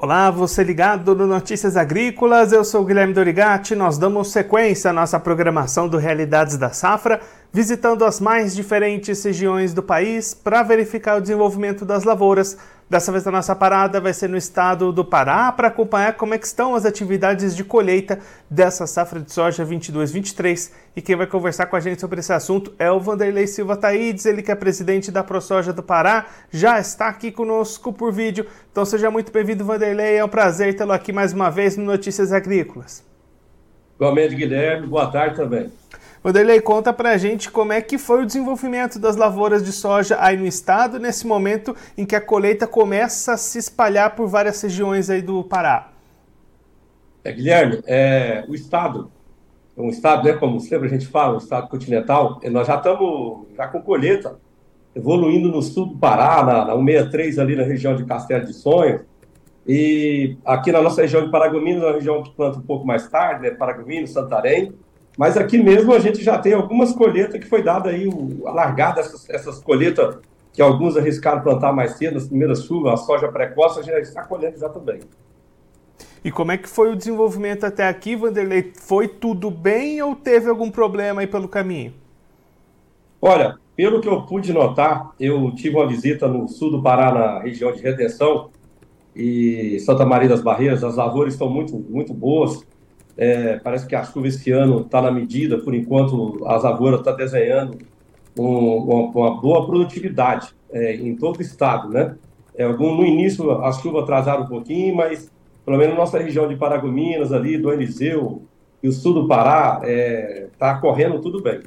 Olá, você ligado no Notícias Agrícolas, eu sou Guilherme Dorigati. Nós damos sequência à nossa programação do Realidades da Safra, visitando as mais diferentes regiões do país para verificar o desenvolvimento das lavouras Dessa vez a nossa parada vai ser no estado do Pará para acompanhar como é estão as atividades de colheita dessa safra de soja 22-23. E quem vai conversar com a gente sobre esse assunto é o Vanderlei Silva Taídes, ele que é presidente da ProSoja do Pará, já está aqui conosco por vídeo. Então seja muito bem-vindo, Vanderlei. É um prazer tê-lo aqui mais uma vez no Notícias Agrícolas. Igualmente, Guilherme. Boa tarde também. Vanderlei, conta pra gente como é que foi o desenvolvimento das lavouras de soja aí no estado, nesse momento em que a colheita começa a se espalhar por várias regiões aí do Pará. É, Guilherme, é, o estado, um estado, né, como sempre a gente fala, um estado continental, nós já estamos já com colheita evoluindo no sul do Pará, na, na 163 ali na região de Castelo de Sonhos, e aqui na nossa região de Paragominas, na região que planta um pouco mais tarde, né, Paragominas, Santarém, mas aqui mesmo a gente já tem algumas colheitas que foi dada aí, o, a largada, essas, essas colheitas que alguns arriscaram plantar mais cedo, nas primeiras chuvas, a soja precoce, a gente já está colhendo já também. E como é que foi o desenvolvimento até aqui, Vanderlei? Foi tudo bem ou teve algum problema aí pelo caminho? Olha, pelo que eu pude notar, eu tive uma visita no sul do Pará, na região de Redenção e Santa Maria das Barreiras. As lavouras estão muito, muito boas. É, parece que a chuva esse ano está na medida, por enquanto a Zavoura está desenhando um, uma, uma, boa produtividade é, em todo o estado, né? É, algum, no início a chuva atrasaram um pouquinho, mas pelo menos nossa região de Paragominas ali, do Eliseu e o sul do Pará, está é, tá correndo tudo bem.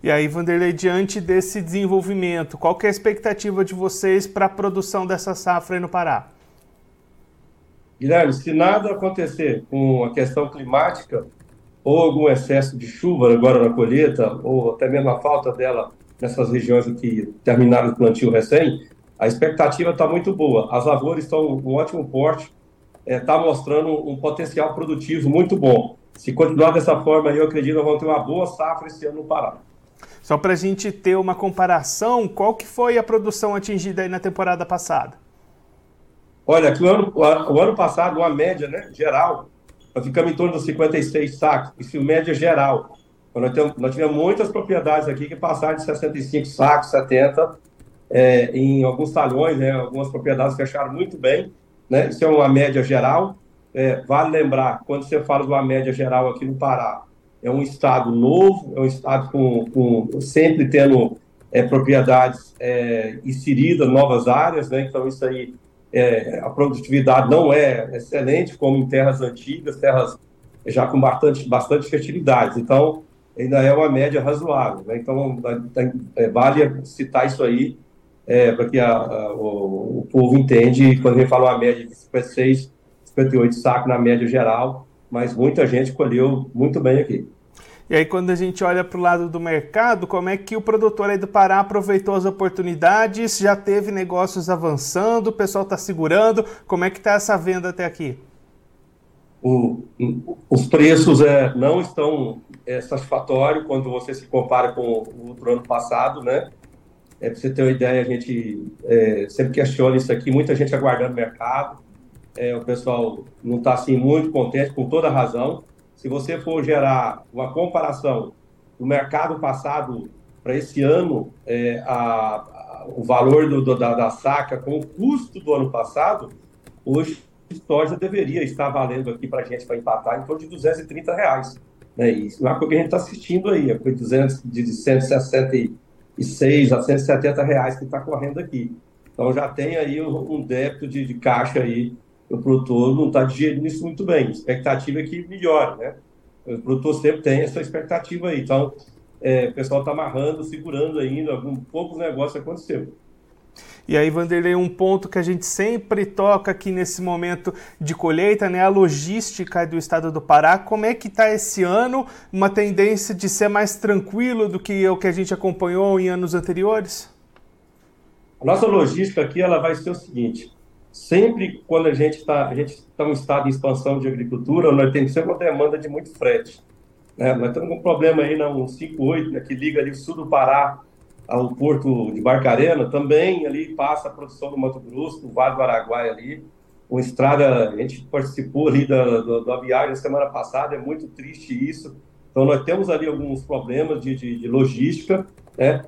E aí, Vanderlei, diante desse desenvolvimento, qual é a expectativa de vocês para a produção dessa safra aí no Pará? Guilherme, se nada acontecer com a questão climática ou algum excesso de chuva agora na colheita, ou até mesmo a falta dela nessas regiões que terminaram o plantio recém, a expectativa está muito boa. As lavouras estão com ótimo porte, está é, mostrando um potencial produtivo muito bom. Se continuar dessa forma, eu acredito que vamos ter uma boa safra esse ano no Pará. Só para a gente ter uma comparação, qual que foi a produção atingida aí na temporada passada? Olha, que o ano, o ano passado, uma média né, geral, nós ficamos em torno dos 56 sacos, isso média geral. Nós, temos, nós tivemos muitas propriedades aqui que passaram de 65 sacos, 70, é, em alguns talhões, né, algumas propriedades fecharam muito bem, né, isso é uma média geral. É, vale lembrar, quando você fala de uma média geral aqui no Pará, é um estado novo, é um estado com, com sempre tendo é, propriedades é, inseridas, novas áreas, né, então isso aí é, a produtividade não é excelente, como em terras antigas, terras já com bastante, bastante fertilidade. Então, ainda é uma média razoável. Né? Então, é, vale citar isso aí é, para que a, a, o, o, povo entende quando a gente fala uma média de 56, 58 sacos na média geral, mas muita gente colheu muito bem aqui. E aí, quando a gente olha para o lado do mercado, como é que o produtor aí do Pará aproveitou as oportunidades? Já teve negócios avançando, o pessoal está segurando? Como é que está essa venda até aqui? Os preços é, não estão é, satisfatórios quando você se compara com o outro ano passado, né? É, para você ter uma ideia, a gente é, sempre questiona isso aqui, muita gente aguardando o mercado, é, o pessoal não está assim muito contente, com toda razão se você for gerar uma comparação do mercado passado para esse ano, é, a, a, o valor do, do, da, da, saca com o custo do ano passado, hoje soja deveria estar valendo aqui para a gente para empatar em torno de 230 reais. Né? Isso é o que a gente está assistindo aí, é 200, de 166 a 170 reais que está correndo aqui. Então já tem aí um, um débito de, de caixa aí o produtor não está digerindo isso muito bem. A expectativa é que melhore, né? O produtor sempre tem essa expectativa aí. Então, é, o pessoal está amarrando, segurando ainda, algum, poucos negócios aconteceu. E aí, Vanderlei, um ponto que a gente sempre toca aqui nesse momento de colheita, né? A logística do estado do Pará. Como é que está esse ano? Uma tendência de ser mais tranquilo do que o que a gente acompanhou em anos anteriores? A nossa logística aqui ela vai ser o seguinte: sempre quando a gente está em um estado de expansão de agricultura, nós temos sempre uma demanda de muito frete. Né? Nós temos um problema aí na 158, né, que liga ali o sul do Pará ao porto de Barcarena, também ali passa a produção do Mato Grosso, do Vale do Araguaia ali. uma estrada, a gente participou ali da, da, da viagem na semana passada, é muito triste isso. Então, nós temos ali alguns problemas de, de, de logística, né?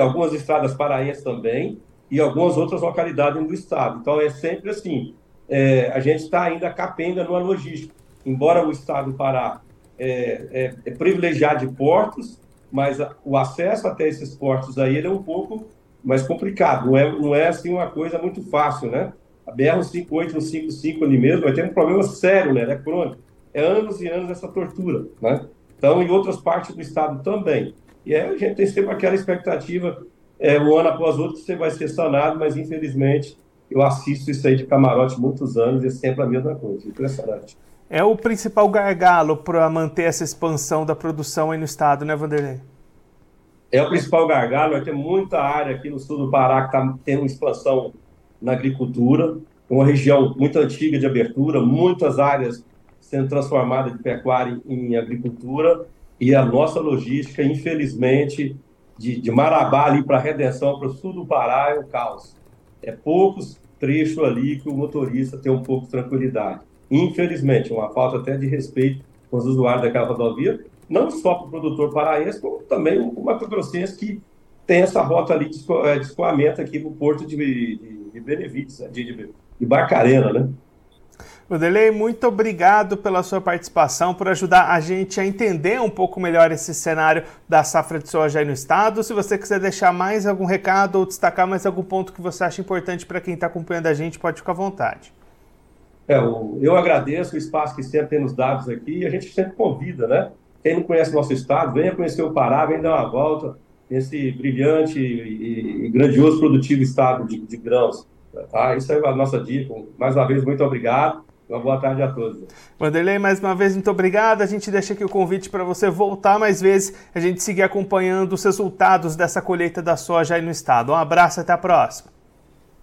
algumas estradas paraenses também, e algumas outras localidades do estado. Então, é sempre assim, é, a gente está ainda capenga numa logística. Embora o estado do Pará é, é, é privilegiado de portos, mas a, o acesso até esses portos aí é um pouco mais complicado. Não é, não é assim uma coisa muito fácil, né? A BR-158, ali mesmo, vai ter um problema sério, né? É crônico. É anos e anos essa tortura, né? Então, em outras partes do estado também. E aí a gente tem sempre aquela expectativa, é, um ano após outro, você vai ser sanado, mas infelizmente eu assisto isso aí de camarote muitos anos e é sempre a mesma coisa. Impressionante. É o principal gargalo para manter essa expansão da produção aí no estado, né, Vanderlei? É o principal gargalo. Vai ter muita área aqui no sul do Pará que está tendo expansão na agricultura, uma região muito antiga de abertura, muitas áreas sendo transformadas de pecuária em agricultura, e a nossa logística, infelizmente, de, de Marabá ali para Redenção, para o sul do Pará, é o caos. É poucos trechos ali que o motorista tem um pouco de tranquilidade. Infelizmente, uma falta até de respeito com os usuários daquela rodovia, não só para o produtor paraense, como também o Mato Grossense que tem essa rota ali de é, escoamento aqui no porto de, de de Benevides, né? de, de, de Barcarena, né? Vanderlei, muito obrigado pela sua participação, por ajudar a gente a entender um pouco melhor esse cenário da safra de soja aí no estado. Se você quiser deixar mais algum recado ou destacar mais algum ponto que você acha importante para quem está acompanhando a gente, pode ficar à vontade. É, eu agradeço o espaço que sempre tem nos dados aqui e a gente sempre convida, né? Quem não conhece nosso estado, venha conhecer o Pará, venha dar uma volta nesse brilhante e, grandioso produtivo estado de, de grãos. Tá? Isso é a nossa dica. Mais uma vez, muito obrigado. Uma boa tarde a todos. Vanderlei, mais uma vez, muito obrigado. A gente deixa aqui o convite para você voltar mais vezes, a gente seguir acompanhando os resultados dessa colheita da soja aí no estado. Um abraço, até a próxima.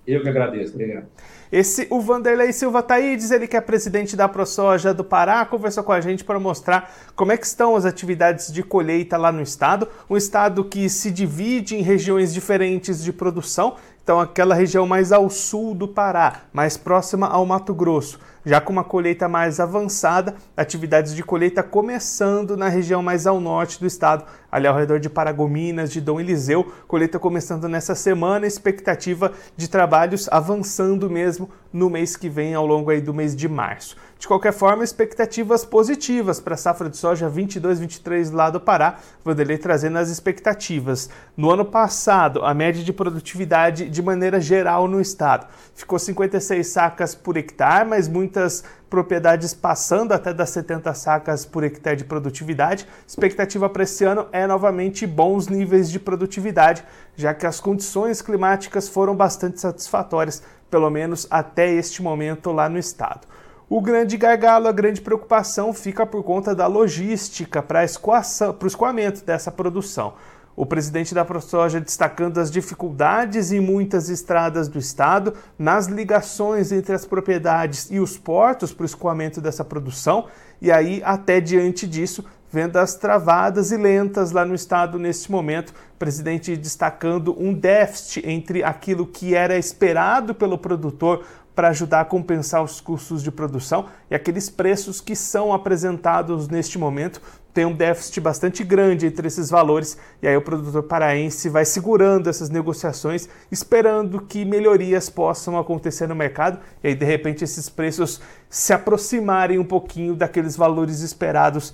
Eu que agradeço. Obrigado. Esse, o Vanderlei Silva Taídes, ele que é presidente da ProSoja do Pará, conversou com a gente para mostrar como é que estão as atividades de colheita lá no estado, um estado que se divide em regiões diferentes de produção, então aquela região mais ao sul do Pará, mais próxima ao Mato Grosso já com uma colheita mais avançada, atividades de colheita começando na região mais ao norte do estado, ali ao redor de Paragominas, de Dom Eliseu, colheita começando nessa semana, expectativa de trabalhos avançando mesmo no mês que vem, ao longo aí do mês de março. De qualquer forma, expectativas positivas para a safra de soja 22-23 lá do Pará, Vanderlei trazendo as expectativas. No ano passado, a média de produtividade de maneira geral no estado ficou 56 sacas por hectare, mas muitas propriedades passando até das 70 sacas por hectare de produtividade. Expectativa para esse ano é novamente bons níveis de produtividade, já que as condições climáticas foram bastante satisfatórias, pelo menos até este momento lá no estado. O grande gargalo, a grande preocupação fica por conta da logística para o escoamento dessa produção. O presidente da ProSoja destacando as dificuldades em muitas estradas do estado, nas ligações entre as propriedades e os portos para o escoamento dessa produção, e aí, até diante disso, vendas travadas e lentas lá no estado neste momento. O presidente destacando um déficit entre aquilo que era esperado pelo produtor para ajudar a compensar os custos de produção e aqueles preços que são apresentados neste momento tem um déficit bastante grande entre esses valores e aí o produtor paraense vai segurando essas negociações, esperando que melhorias possam acontecer no mercado e aí de repente esses preços se aproximarem um pouquinho daqueles valores esperados